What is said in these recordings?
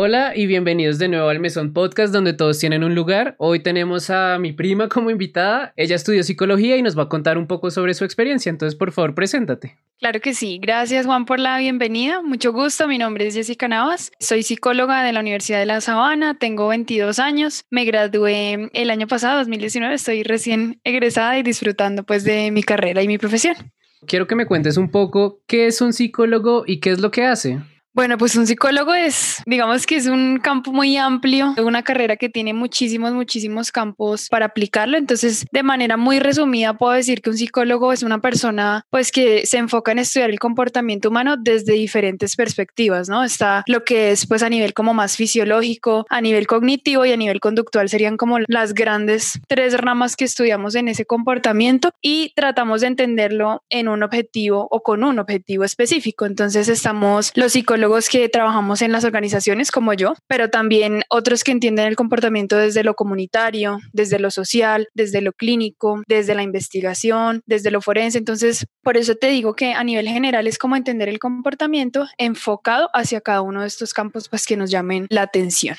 Hola y bienvenidos de nuevo al Mesón Podcast donde todos tienen un lugar. Hoy tenemos a mi prima como invitada. Ella estudió psicología y nos va a contar un poco sobre su experiencia. Entonces, por favor, preséntate. Claro que sí. Gracias Juan por la bienvenida. Mucho gusto. Mi nombre es Jessica Navas. Soy psicóloga de la Universidad de La Sabana. Tengo 22 años. Me gradué el año pasado, 2019. Estoy recién egresada y disfrutando pues de mi carrera y mi profesión. Quiero que me cuentes un poco qué es un psicólogo y qué es lo que hace. Bueno, pues un psicólogo es, digamos que es un campo muy amplio, una carrera que tiene muchísimos, muchísimos campos para aplicarlo. Entonces, de manera muy resumida, puedo decir que un psicólogo es una persona pues que se enfoca en estudiar el comportamiento humano desde diferentes perspectivas, ¿no? Está lo que es pues a nivel como más fisiológico, a nivel cognitivo y a nivel conductual serían como las grandes tres ramas que estudiamos en ese comportamiento y tratamos de entenderlo en un objetivo o con un objetivo específico. Entonces, estamos los psicólogos que trabajamos en las organizaciones como yo, pero también otros que entienden el comportamiento desde lo comunitario, desde lo social, desde lo clínico, desde la investigación, desde lo forense. Entonces, por eso te digo que a nivel general es como entender el comportamiento enfocado hacia cada uno de estos campos pues que nos llamen la atención.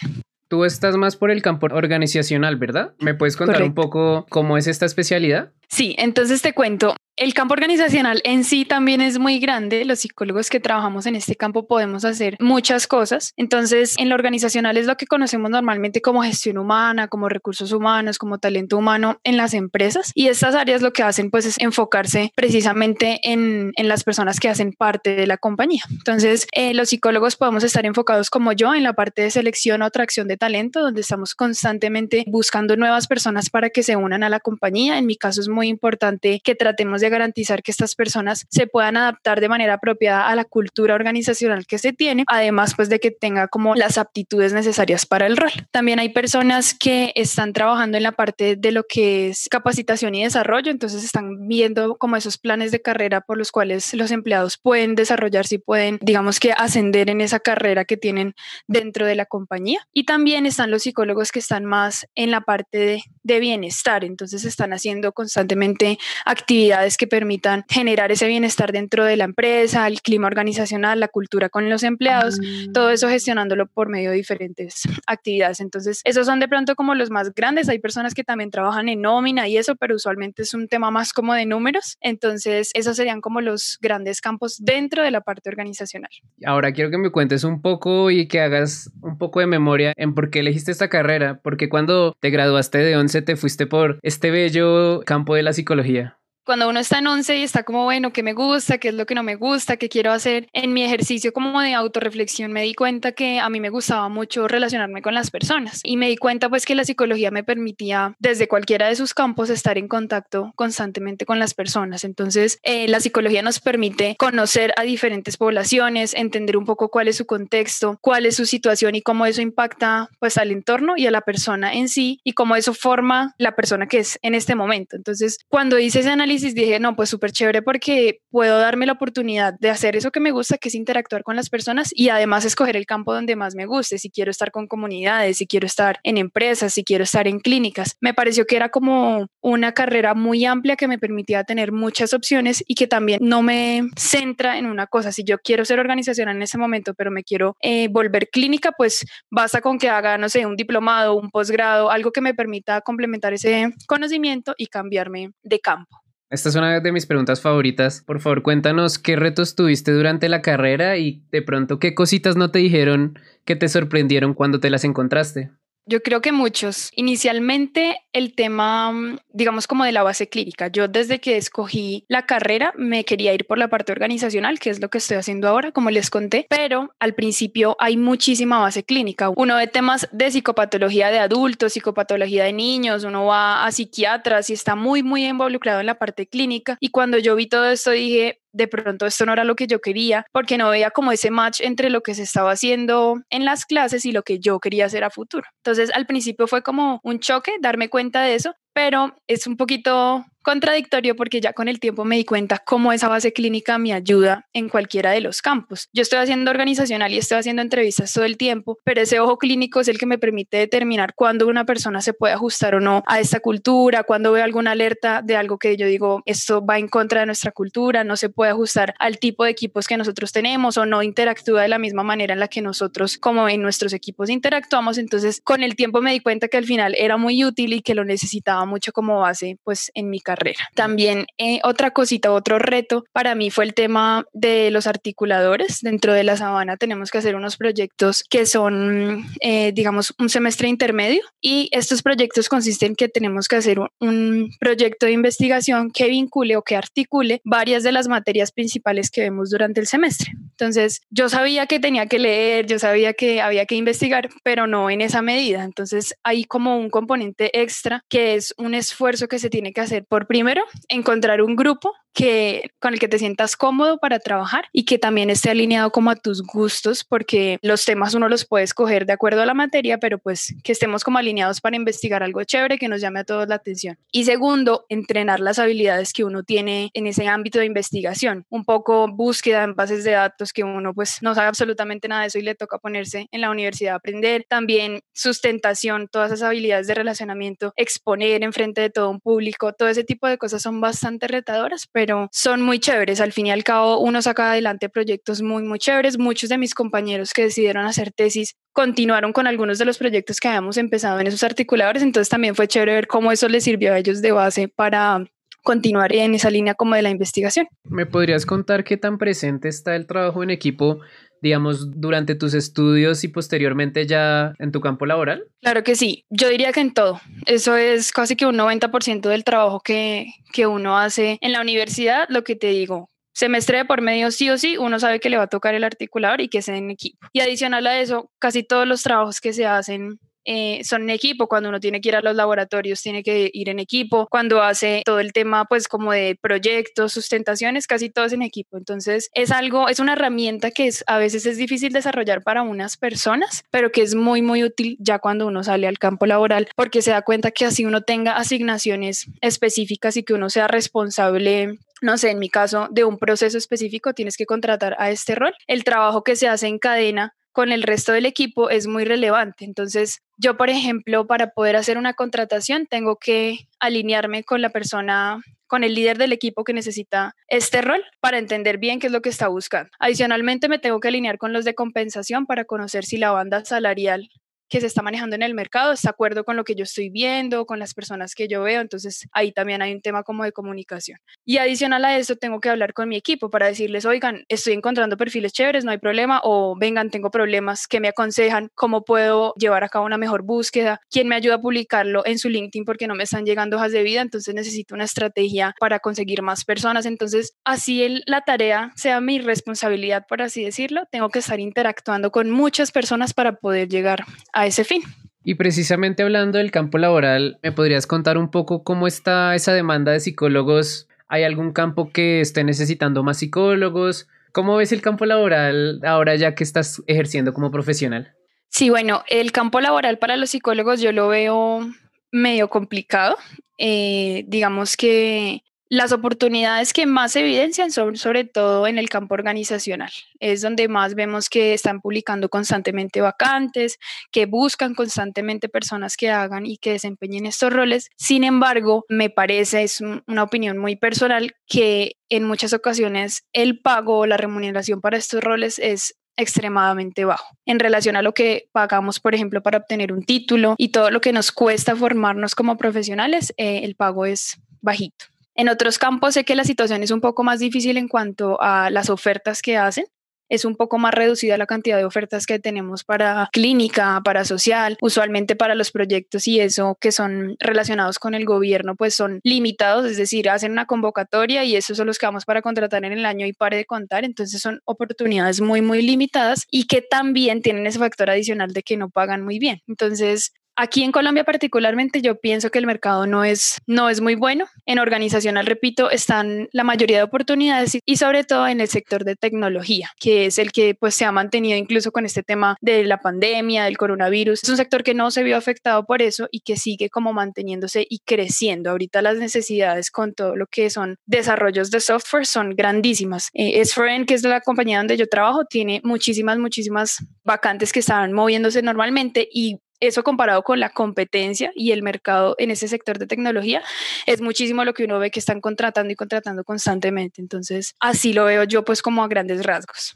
Tú estás más por el campo organizacional, ¿verdad? ¿Me puedes contar un poco cómo es esta especialidad? Sí, entonces te cuento, el campo organizacional en sí también es muy grande. Los psicólogos que trabajamos en este campo podemos hacer muchas cosas. Entonces, en lo organizacional es lo que conocemos normalmente como gestión humana, como recursos humanos, como talento humano en las empresas. Y estas áreas lo que hacen pues es enfocarse precisamente en, las personas que hacen parte de la compañía. Entonces, eh, los psicólogos podemos estar enfocados como yo en la parte de selección o atracción de talento, donde estamos constantemente buscando nuevas personas para que se unan a la compañía. En mi caso es muy importante que tratemos de garantizar que estas personas se puedan adaptar de manera apropiada a la cultura organizacional que se tiene, además pues de que tenga como las aptitudes necesarias para el rol. También hay personas que están trabajando en la parte de lo que es capacitación y desarrollo, entonces están viendo como esos planes de carrera por los cuales los empleados pueden desarrollarse y pueden, digamos que ascender en esa carrera que tienen dentro de la compañía. Y también están los psicólogos que están más en la parte de, de bienestar, entonces están haciendo constantemente actividades que permitan generar ese bienestar dentro de la empresa, el clima organizacional, la cultura con los empleados, todo eso gestionándolo por medio de diferentes actividades. Entonces, esos son de pronto como los más grandes. Hay personas que también trabajan en nómina y eso, pero usualmente es un tema más como de números. Entonces, esos serían como los grandes campos dentro de la parte organizacional. Ahora quiero que me cuentes un poco y que hagas un poco de memoria en por qué elegiste esta carrera, porque cuando te graduaste de 11 te fuiste por este bello campo de la psicología cuando uno está en 11 y está como, bueno, ¿qué me gusta? ¿Qué es lo que no me gusta? ¿Qué quiero hacer? En mi ejercicio como de autorreflexión me di cuenta que a mí me gustaba mucho relacionarme con las personas y me di cuenta pues que la psicología me permitía desde cualquiera de sus campos estar en contacto constantemente con las personas. Entonces, eh, la psicología nos permite conocer a diferentes poblaciones, entender un poco cuál es su contexto, cuál es su situación y cómo eso impacta pues al entorno y a la persona en sí y cómo eso forma la persona que es en este momento. Entonces, cuando hice ese análisis dije, no, pues súper chévere porque puedo darme la oportunidad de hacer eso que me gusta, que es interactuar con las personas y además escoger el campo donde más me guste, si quiero estar con comunidades, si quiero estar en empresas, si quiero estar en clínicas. Me pareció que era como una carrera muy amplia que me permitía tener muchas opciones y que también no me centra en una cosa. Si yo quiero ser organizacional en ese momento, pero me quiero eh, volver clínica, pues basta con que haga, no sé, un diplomado, un posgrado, algo que me permita complementar ese conocimiento y cambiarme de campo. Esta es una de mis preguntas favoritas. Por favor, cuéntanos qué retos tuviste durante la carrera y de pronto qué cositas no te dijeron que te sorprendieron cuando te las encontraste. Yo creo que muchos. Inicialmente el tema, digamos, como de la base clínica. Yo desde que escogí la carrera me quería ir por la parte organizacional, que es lo que estoy haciendo ahora, como les conté, pero al principio hay muchísima base clínica. Uno ve temas de psicopatología de adultos, psicopatología de niños, uno va a psiquiatras y está muy, muy involucrado en la parte clínica. Y cuando yo vi todo esto dije, de pronto esto no era lo que yo quería, porque no veía como ese match entre lo que se estaba haciendo en las clases y lo que yo quería hacer a futuro. Entonces al principio fue como un choque darme cuenta de eso, pero es un poquito contradictorio porque ya con el tiempo me di cuenta cómo esa base clínica me ayuda en cualquiera de los campos. Yo estoy haciendo organizacional y estoy haciendo entrevistas todo el tiempo, pero ese ojo clínico es el que me permite determinar cuándo una persona se puede ajustar o no a esta cultura, cuando veo alguna alerta de algo que yo digo, esto va en contra de nuestra cultura, no se puede ajustar al tipo de equipos que nosotros tenemos o no interactúa de la misma manera en la que nosotros como en nuestros equipos interactuamos. Entonces, con el tiempo me di cuenta que al final era muy útil y que lo necesitaba mucho como base pues en mi carrera. También eh, otra cosita, otro reto para mí fue el tema de los articuladores. Dentro de la sabana tenemos que hacer unos proyectos que son, eh, digamos, un semestre intermedio y estos proyectos consisten en que tenemos que hacer un proyecto de investigación que vincule o que articule varias de las materias principales que vemos durante el semestre. Entonces, yo sabía que tenía que leer, yo sabía que había que investigar, pero no en esa medida. Entonces, hay como un componente extra que es un esfuerzo que se tiene que hacer primero encontrar un grupo que con el que te sientas cómodo para trabajar y que también esté alineado como a tus gustos, porque los temas uno los puede escoger de acuerdo a la materia, pero pues que estemos como alineados para investigar algo chévere que nos llame a todos la atención. Y segundo, entrenar las habilidades que uno tiene en ese ámbito de investigación, un poco búsqueda en bases de datos que uno pues no sabe absolutamente nada de eso y le toca ponerse en la universidad a aprender, también sustentación, todas esas habilidades de relacionamiento, exponer en frente de todo un público, todo ese tipo de cosas son bastante retadoras, pero son muy chéveres. Al fin y al cabo, uno saca adelante proyectos muy, muy chéveres. Muchos de mis compañeros que decidieron hacer tesis continuaron con algunos de los proyectos que habíamos empezado en esos articuladores, entonces también fue chévere ver cómo eso les sirvió a ellos de base para continuar en esa línea como de la investigación. ¿Me podrías contar qué tan presente está el trabajo en equipo digamos, durante tus estudios y posteriormente ya en tu campo laboral? Claro que sí, yo diría que en todo. Eso es casi que un 90% del trabajo que, que uno hace en la universidad, lo que te digo, semestre por medio sí o sí, uno sabe que le va a tocar el articulador y que sea en equipo. Y adicional a eso, casi todos los trabajos que se hacen eh, son en equipo, cuando uno tiene que ir a los laboratorios tiene que ir en equipo, cuando hace todo el tema pues como de proyectos, sustentaciones, casi todo es en equipo. Entonces es algo, es una herramienta que es, a veces es difícil desarrollar para unas personas, pero que es muy muy útil ya cuando uno sale al campo laboral porque se da cuenta que así uno tenga asignaciones específicas y que uno sea responsable no sé, en mi caso, de un proceso específico, tienes que contratar a este rol. El trabajo que se hace en cadena con el resto del equipo es muy relevante. Entonces, yo, por ejemplo, para poder hacer una contratación, tengo que alinearme con la persona, con el líder del equipo que necesita este rol para entender bien qué es lo que está buscando. Adicionalmente, me tengo que alinear con los de compensación para conocer si la banda salarial que se está manejando en el mercado está de acuerdo con lo que yo estoy viendo, con las personas que yo veo. Entonces ahí también hay un tema como de comunicación. Y adicional a eso, tengo que hablar con mi equipo para decirles, oigan, estoy encontrando perfiles chéveres, no hay problema, o vengan, tengo problemas, ¿qué me aconsejan? ¿Cómo puedo llevar a cabo una mejor búsqueda? ¿Quién me ayuda a publicarlo en su LinkedIn porque no me están llegando hojas de vida? Entonces necesito una estrategia para conseguir más personas. Entonces, así el, la tarea sea mi responsabilidad, por así decirlo, tengo que estar interactuando con muchas personas para poder llegar a a ese fin. Y precisamente hablando del campo laboral, ¿me podrías contar un poco cómo está esa demanda de psicólogos? ¿Hay algún campo que esté necesitando más psicólogos? ¿Cómo ves el campo laboral ahora ya que estás ejerciendo como profesional? Sí, bueno, el campo laboral para los psicólogos yo lo veo medio complicado. Eh, digamos que las oportunidades que más evidencian son sobre todo en el campo organizacional. Es donde más vemos que están publicando constantemente vacantes, que buscan constantemente personas que hagan y que desempeñen estos roles. Sin embargo, me parece, es una opinión muy personal, que en muchas ocasiones el pago o la remuneración para estos roles es extremadamente bajo en relación a lo que pagamos, por ejemplo, para obtener un título y todo lo que nos cuesta formarnos como profesionales, eh, el pago es bajito. En otros campos sé que la situación es un poco más difícil en cuanto a las ofertas que hacen. Es un poco más reducida la cantidad de ofertas que tenemos para clínica, para social, usualmente para los proyectos y eso que son relacionados con el gobierno, pues son limitados, es decir, hacen una convocatoria y esos son los que vamos para contratar en el año y pare de contar, entonces son oportunidades muy, muy limitadas y que también tienen ese factor adicional de que no pagan muy bien. Entonces, Aquí en Colombia particularmente yo pienso que el mercado no es, no es muy bueno. En organizacional, repito, están la mayoría de oportunidades y sobre todo en el sector de tecnología, que es el que pues se ha mantenido incluso con este tema de la pandemia, del coronavirus. Es un sector que no se vio afectado por eso y que sigue como manteniéndose y creciendo. Ahorita las necesidades con todo lo que son desarrollos de software son grandísimas. Eh, S4N, que es la compañía donde yo trabajo, tiene muchísimas, muchísimas vacantes que estaban moviéndose normalmente y eso comparado con la competencia y el mercado en ese sector de tecnología es muchísimo lo que uno ve que están contratando y contratando constantemente. Entonces, así lo veo yo pues como a grandes rasgos.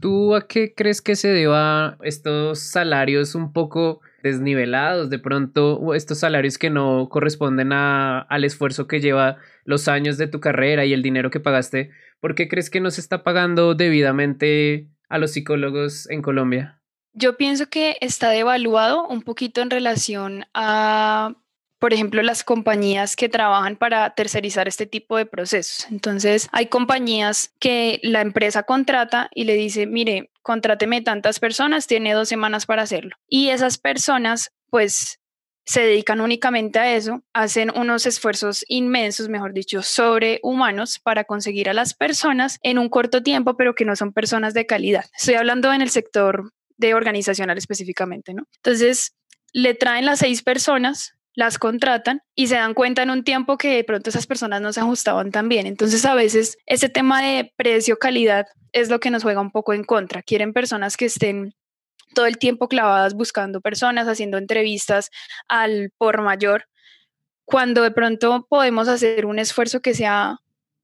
¿Tú a qué crees que se deba estos salarios un poco desnivelados, de pronto estos salarios que no corresponden a, al esfuerzo que lleva los años de tu carrera y el dinero que pagaste? ¿Por qué crees que no se está pagando debidamente a los psicólogos en Colombia? Yo pienso que está devaluado un poquito en relación a, por ejemplo, las compañías que trabajan para tercerizar este tipo de procesos. Entonces, hay compañías que la empresa contrata y le dice, mire, contráteme tantas personas, tiene dos semanas para hacerlo. Y esas personas, pues, se dedican únicamente a eso, hacen unos esfuerzos inmensos, mejor dicho, sobrehumanos para conseguir a las personas en un corto tiempo, pero que no son personas de calidad. Estoy hablando en el sector de organizacional específicamente, ¿no? Entonces, le traen las seis personas, las contratan y se dan cuenta en un tiempo que de pronto esas personas no se ajustaban tan bien. Entonces, a veces ese tema de precio-calidad es lo que nos juega un poco en contra. Quieren personas que estén todo el tiempo clavadas buscando personas, haciendo entrevistas al por mayor, cuando de pronto podemos hacer un esfuerzo que sea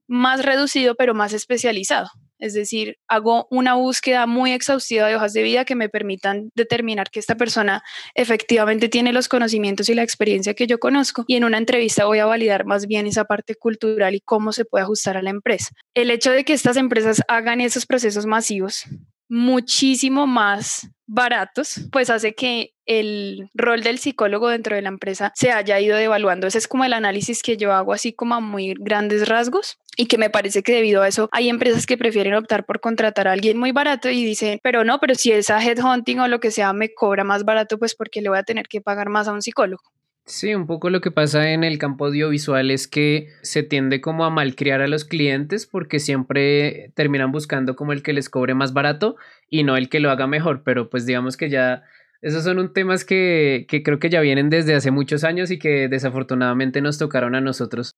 más reducido, pero más especializado. Es decir, hago una búsqueda muy exhaustiva de hojas de vida que me permitan determinar que esta persona efectivamente tiene los conocimientos y la experiencia que yo conozco y en una entrevista voy a validar más bien esa parte cultural y cómo se puede ajustar a la empresa. El hecho de que estas empresas hagan esos procesos masivos muchísimo más baratos, pues hace que el rol del psicólogo dentro de la empresa se haya ido devaluando. Ese es como el análisis que yo hago así como a muy grandes rasgos y que me parece que debido a eso hay empresas que prefieren optar por contratar a alguien muy barato y dicen, pero no, pero si esa headhunting o lo que sea me cobra más barato, pues porque le voy a tener que pagar más a un psicólogo. Sí, un poco lo que pasa en el campo audiovisual es que se tiende como a malcriar a los clientes porque siempre terminan buscando como el que les cobre más barato y no el que lo haga mejor, pero pues digamos que ya esos son un temas que, que creo que ya vienen desde hace muchos años y que desafortunadamente nos tocaron a nosotros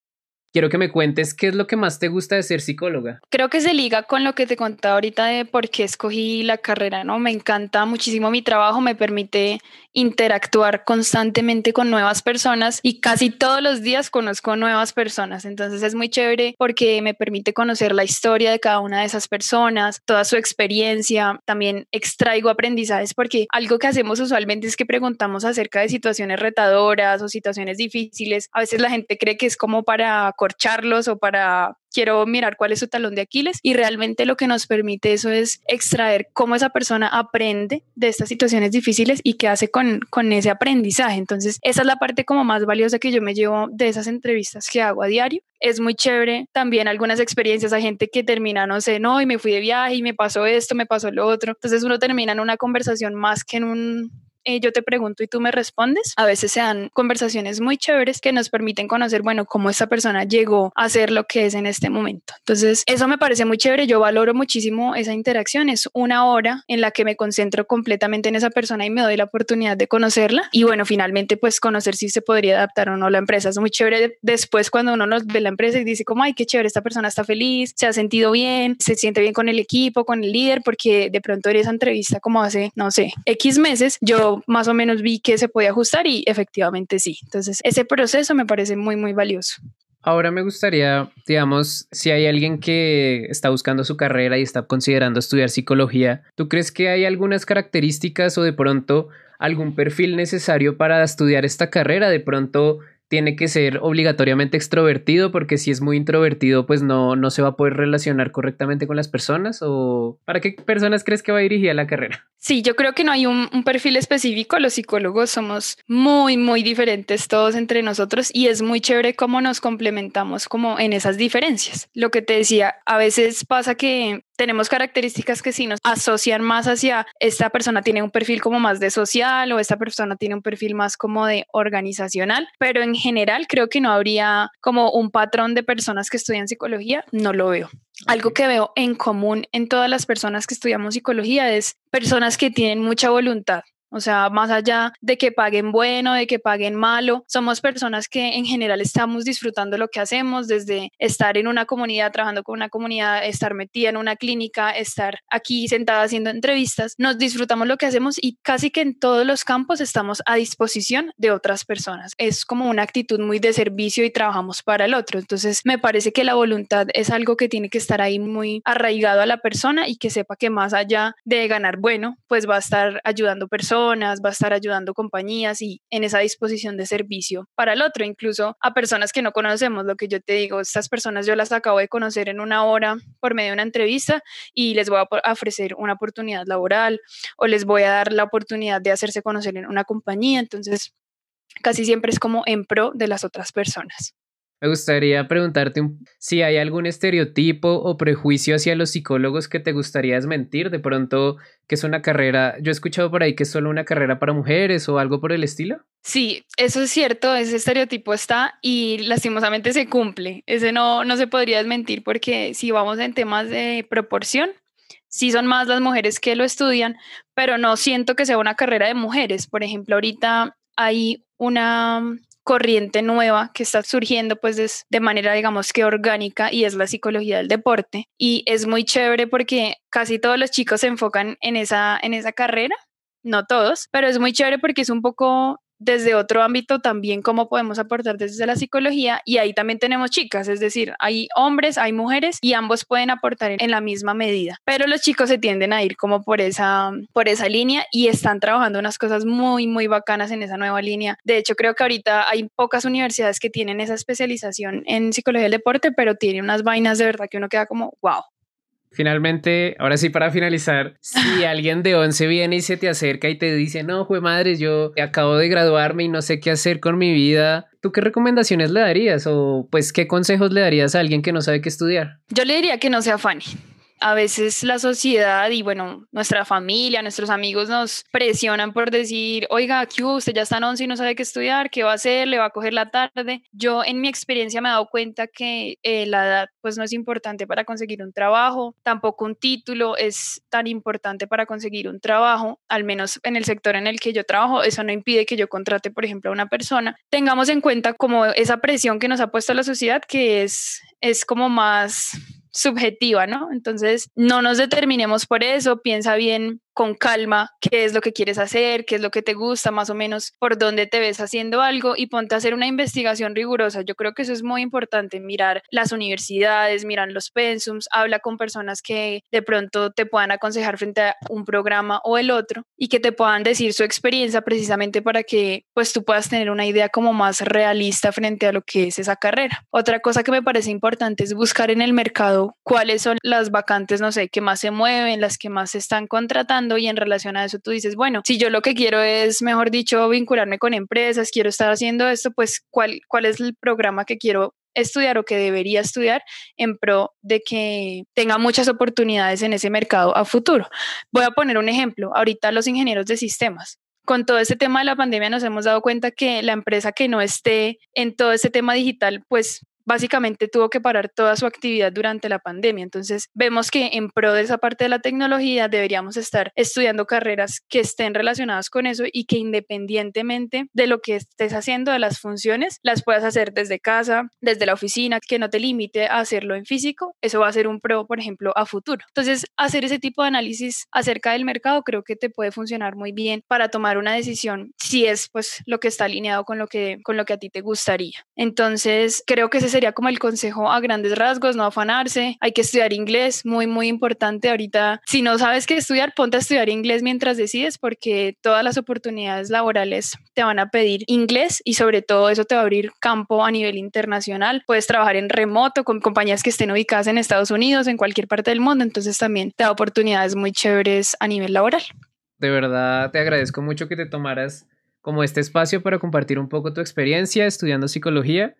quiero que me cuentes qué es lo que más te gusta de ser psicóloga. Creo que se liga con lo que te contaba ahorita de por qué escogí la carrera, ¿no? Me encanta muchísimo mi trabajo, me permite interactuar constantemente con nuevas personas y casi todos los días conozco nuevas personas. Entonces es muy chévere porque me permite conocer la historia de cada una de esas personas, toda su experiencia. También extraigo aprendizajes porque algo que hacemos usualmente es que preguntamos acerca de situaciones retadoras o situaciones difíciles. A veces la gente cree que es como para corcharlos o para quiero mirar cuál es su talón de Aquiles y realmente lo que nos permite eso es extraer cómo esa persona aprende de estas situaciones difíciles y qué hace con, con ese aprendizaje. Entonces, esa es la parte como más valiosa que yo me llevo de esas entrevistas que hago a diario. Es muy chévere también algunas experiencias a gente que termina, no sé, no, y me fui de viaje y me pasó esto, me pasó lo otro. Entonces uno termina en una conversación más que en un eh, yo te pregunto y tú me respondes. A veces se dan conversaciones muy chéveres que nos permiten conocer, bueno, cómo esta persona llegó a ser lo que es en este momento. Entonces, eso me parece muy chévere. Yo valoro muchísimo esa interacción. Es una hora en la que me concentro completamente en esa persona y me doy la oportunidad de conocerla. Y bueno, finalmente, pues conocer si se podría adaptar o no la empresa. Es muy chévere después cuando uno nos ve la empresa y dice como, ay, qué chévere, esta persona está feliz, se ha sentido bien, se siente bien con el equipo, con el líder, porque de pronto en esa entrevista como hace, no sé, X meses, yo más o menos vi que se podía ajustar y efectivamente sí. Entonces, ese proceso me parece muy, muy valioso. Ahora me gustaría, digamos, si hay alguien que está buscando su carrera y está considerando estudiar psicología, ¿tú crees que hay algunas características o de pronto algún perfil necesario para estudiar esta carrera? De pronto tiene que ser obligatoriamente extrovertido porque si es muy introvertido pues no, no se va a poder relacionar correctamente con las personas o para qué personas crees que va dirigida la carrera? Sí, yo creo que no hay un, un, perfil específico, los psicólogos somos muy, muy diferentes todos entre nosotros y es muy chévere cómo nos complementamos como en esas diferencias. Lo que te decía, a veces pasa que tenemos características que sí nos asocian más hacia esta persona tiene un perfil como más de social o esta persona tiene un perfil más como de organizacional, pero en general creo que no habría como un patrón de personas que estudian psicología, no lo veo. Algo que veo en común en todas las personas que estudiamos psicología es personas que tienen mucha voluntad, o sea, más allá de que paguen bueno, de que paguen malo, somos personas que en general estamos disfrutando lo que hacemos, desde estar en una comunidad, trabajando con una comunidad, estar metida en una clínica, estar aquí sentada haciendo entrevistas. Nos disfrutamos lo que hacemos y casi que en todos los campos estamos a disposición de otras personas. Es como una actitud muy de servicio y trabajamos para el otro. Entonces, me parece que la voluntad es algo que tiene que estar ahí muy arraigado a la persona y que sepa que más allá de ganar bueno, pues va a estar ayudando personas va a estar ayudando compañías y en esa disposición de servicio para el otro, incluso a personas que no conocemos. Lo que yo te digo, estas personas yo las acabo de conocer en una hora por medio de una entrevista y les voy a ofrecer una oportunidad laboral o les voy a dar la oportunidad de hacerse conocer en una compañía. Entonces, casi siempre es como en pro de las otras personas. Me gustaría preguntarte si hay algún estereotipo o prejuicio hacia los psicólogos que te gustaría desmentir, de pronto que es una carrera, yo he escuchado por ahí que es solo una carrera para mujeres o algo por el estilo. Sí, eso es cierto, ese estereotipo está y lastimosamente se cumple. Ese no, no se podría desmentir porque si vamos en temas de proporción, sí son más las mujeres que lo estudian, pero no siento que sea una carrera de mujeres. Por ejemplo, ahorita hay una corriente nueva que está surgiendo pues de, manera digamos que orgánica y es la psicología del deporte. Y es muy chévere porque casi todos los chicos se enfocan en esa, en esa carrera no todos, pero es muy chévere porque es un poco desde otro ámbito también cómo podemos aportar desde la psicología y ahí también tenemos chicas, es decir, hay hombres, hay mujeres y ambos pueden aportar en la misma medida, pero los chicos se tienden a ir como por esa, por esa línea y están trabajando unas cosas muy, muy bacanas en esa nueva línea. De hecho, creo que ahorita hay pocas universidades que tienen esa especialización en psicología del deporte, pero tienen unas vainas de verdad que uno queda como, wow, Finalmente, ahora sí para finalizar, si alguien de 11 viene y se te acerca y te dice, no, fue madre, yo acabo de graduarme y no sé qué hacer con mi vida, ¿tú qué recomendaciones le darías o pues qué consejos le darías a alguien que no sabe qué estudiar? Yo le diría que no se afane, a veces la sociedad y bueno, nuestra familia, nuestros amigos nos presionan por decir, oiga, ¿qué usted ya está en 11 y no sabe qué estudiar, qué va a hacer, le va a coger la tarde. Yo en mi experiencia me he dado cuenta que eh, la edad pues no es importante para conseguir un trabajo, tampoco un título es tan importante para conseguir un trabajo, al menos en el sector en el que yo trabajo, eso no impide que yo contrate, por ejemplo, a una persona. Tengamos en cuenta como esa presión que nos ha puesto la sociedad, que es, es como más subjetiva, ¿no? Entonces, no nos determinemos por eso, piensa bien con calma qué es lo que quieres hacer, qué es lo que te gusta, más o menos por dónde te ves haciendo algo y ponte a hacer una investigación rigurosa. Yo creo que eso es muy importante, mirar las universidades, mirar los pensums, habla con personas que de pronto te puedan aconsejar frente a un programa o el otro y que te puedan decir su experiencia precisamente para que pues tú puedas tener una idea como más realista frente a lo que es esa carrera. Otra cosa que me parece importante es buscar en el mercado cuáles son las vacantes, no sé, que más se mueven, las que más se están contratando y en relación a eso tú dices, bueno, si yo lo que quiero es, mejor dicho, vincularme con empresas, quiero estar haciendo esto, pues cuál, cuál es el programa que quiero estudiar o que debería estudiar en pro de que tenga muchas oportunidades en ese mercado a futuro. Voy a poner un ejemplo. Ahorita los ingenieros de sistemas. Con todo este tema de la pandemia nos hemos dado cuenta que la empresa que no esté en todo este tema digital, pues básicamente tuvo que parar toda su actividad durante la pandemia. Entonces, vemos que en pro de esa parte de la tecnología deberíamos estar estudiando carreras que estén relacionadas con eso y que independientemente de lo que estés haciendo, de las funciones, las puedas hacer desde casa, desde la oficina, que no te limite a hacerlo en físico. Eso va a ser un pro, por ejemplo, a futuro. Entonces, hacer ese tipo de análisis acerca del mercado creo que te puede funcionar muy bien para tomar una decisión si es pues lo que está alineado con lo que con lo que a ti te gustaría. Entonces, creo que ese sería como el consejo a grandes rasgos, no afanarse, hay que estudiar inglés, muy, muy importante ahorita. Si no sabes qué estudiar, ponte a estudiar inglés mientras decides porque todas las oportunidades laborales te van a pedir inglés y sobre todo eso te va a abrir campo a nivel internacional. Puedes trabajar en remoto con compañías que estén ubicadas en Estados Unidos, en cualquier parte del mundo, entonces también te da oportunidades muy chéveres a nivel laboral. De verdad, te agradezco mucho que te tomaras como este espacio para compartir un poco tu experiencia estudiando psicología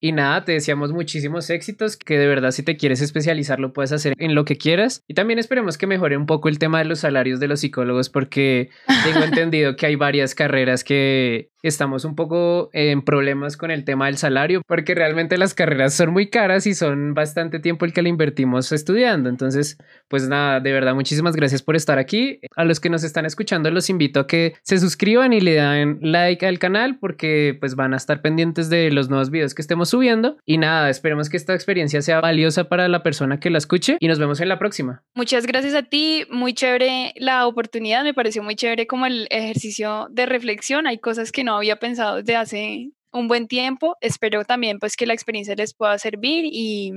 Y nada, te deseamos muchísimos éxitos, que de verdad si te quieres especializar lo puedes hacer en lo que quieras. Y también esperemos que mejore un poco el tema de los salarios de los psicólogos, porque tengo entendido que hay varias carreras que estamos un poco en problemas con el tema del salario, porque realmente las carreras son muy caras y son bastante tiempo el que le invertimos estudiando. Entonces, pues nada, de verdad, muchísimas gracias por estar aquí. A los que nos están escuchando, los invito a que se suscriban y le den like al canal, porque pues van a estar pendientes de los nuevos videos que estemos subiendo. Y nada, esperemos que esta experiencia sea valiosa para la persona que la escuche y nos vemos en la próxima. Muchas gracias a ti, muy chévere la oportunidad, me pareció muy chévere como el ejercicio de reflexión, hay cosas que había pensado desde hace un buen tiempo. Espero también pues que la experiencia les pueda servir y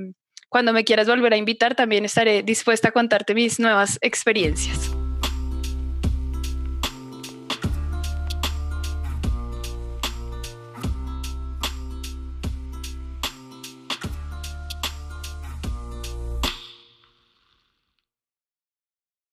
cuando me quieras volver a invitar también estaré dispuesta a contarte mis nuevas experiencias.